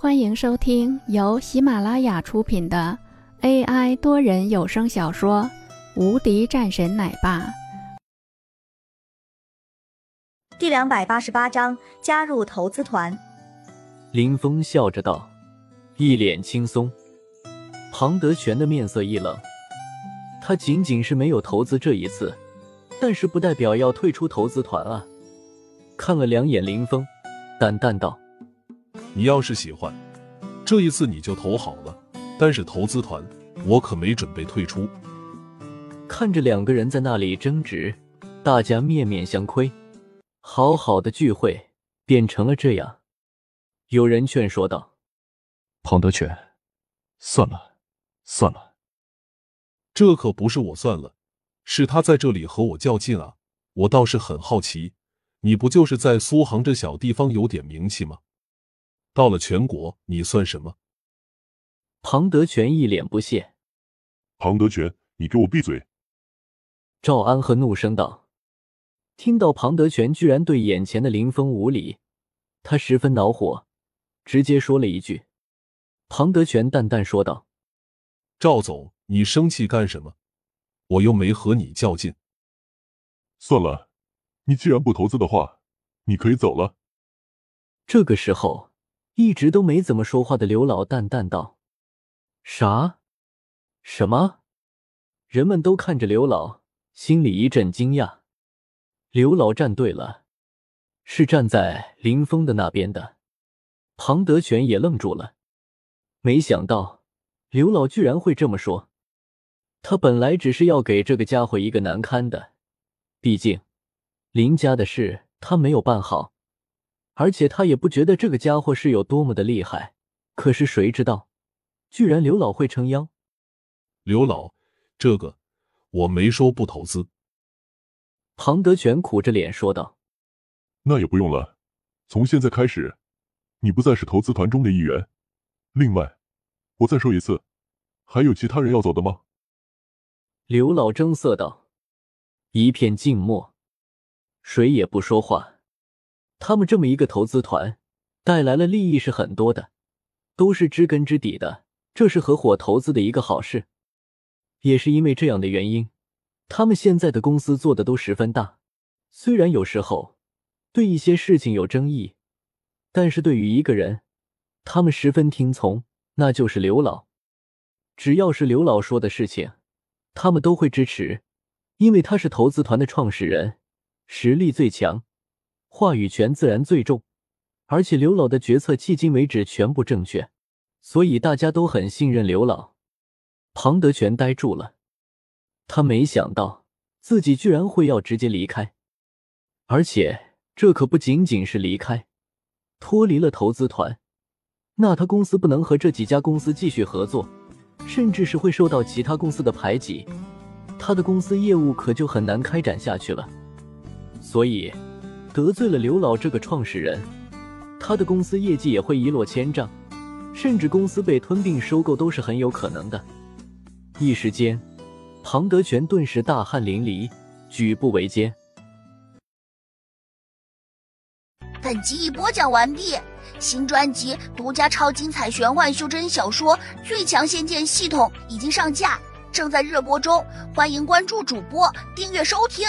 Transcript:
欢迎收听由喜马拉雅出品的 AI 多人有声小说《无敌战神奶爸》第两百八十八章：加入投资团。林峰笑着道，一脸轻松。庞德全的面色一冷，他仅仅是没有投资这一次，但是不代表要退出投资团啊。看了两眼林峰，淡淡道。你要是喜欢，这一次你就投好了。但是投资团，我可没准备退出。看着两个人在那里争执，大家面面相窥，好好的聚会变成了这样。有人劝说道：“庞德全，算了，算了。这可不是我算了，是他在这里和我较劲啊！我倒是很好奇，你不就是在苏杭这小地方有点名气吗？”到了全国，你算什么？庞德全一脸不屑。庞德全，你给我闭嘴！赵安和怒声道。听到庞德全居然对眼前的林峰无礼，他十分恼火，直接说了一句。庞德全淡淡说道：“赵总，你生气干什么？我又没和你较劲。算了，你既然不投资的话，你可以走了。”这个时候。一直都没怎么说话的刘老淡淡道：“啥？什么？”人们都看着刘老，心里一阵惊讶。刘老站对了，是站在林峰的那边的。庞德全也愣住了，没想到刘老居然会这么说。他本来只是要给这个家伙一个难堪的，毕竟林家的事他没有办好。而且他也不觉得这个家伙是有多么的厉害，可是谁知道，居然刘老会撑腰。刘老，这个我没说不投资。庞德全苦着脸说道：“那也不用了，从现在开始，你不再是投资团中的一员。另外，我再说一次，还有其他人要走的吗？”刘老正色道。一片静默，谁也不说话。他们这么一个投资团，带来了利益是很多的，都是知根知底的，这是合伙投资的一个好事。也是因为这样的原因，他们现在的公司做的都十分大。虽然有时候对一些事情有争议，但是对于一个人，他们十分听从，那就是刘老。只要是刘老说的事情，他们都会支持，因为他是投资团的创始人，实力最强。话语权自然最重，而且刘老的决策迄今为止全部正确，所以大家都很信任刘老。庞德全呆住了，他没想到自己居然会要直接离开，而且这可不仅仅是离开，脱离了投资团，那他公司不能和这几家公司继续合作，甚至是会受到其他公司的排挤，他的公司业务可就很难开展下去了。所以。得罪了刘老这个创始人，他的公司业绩也会一落千丈，甚至公司被吞并收购都是很有可能的。一时间，庞德全顿时大汗淋漓，举步维艰。本集已播讲完毕，新专辑独家超精彩玄幻修真小说《最强仙剑系统》已经上架，正在热播中，欢迎关注主播，订阅收听。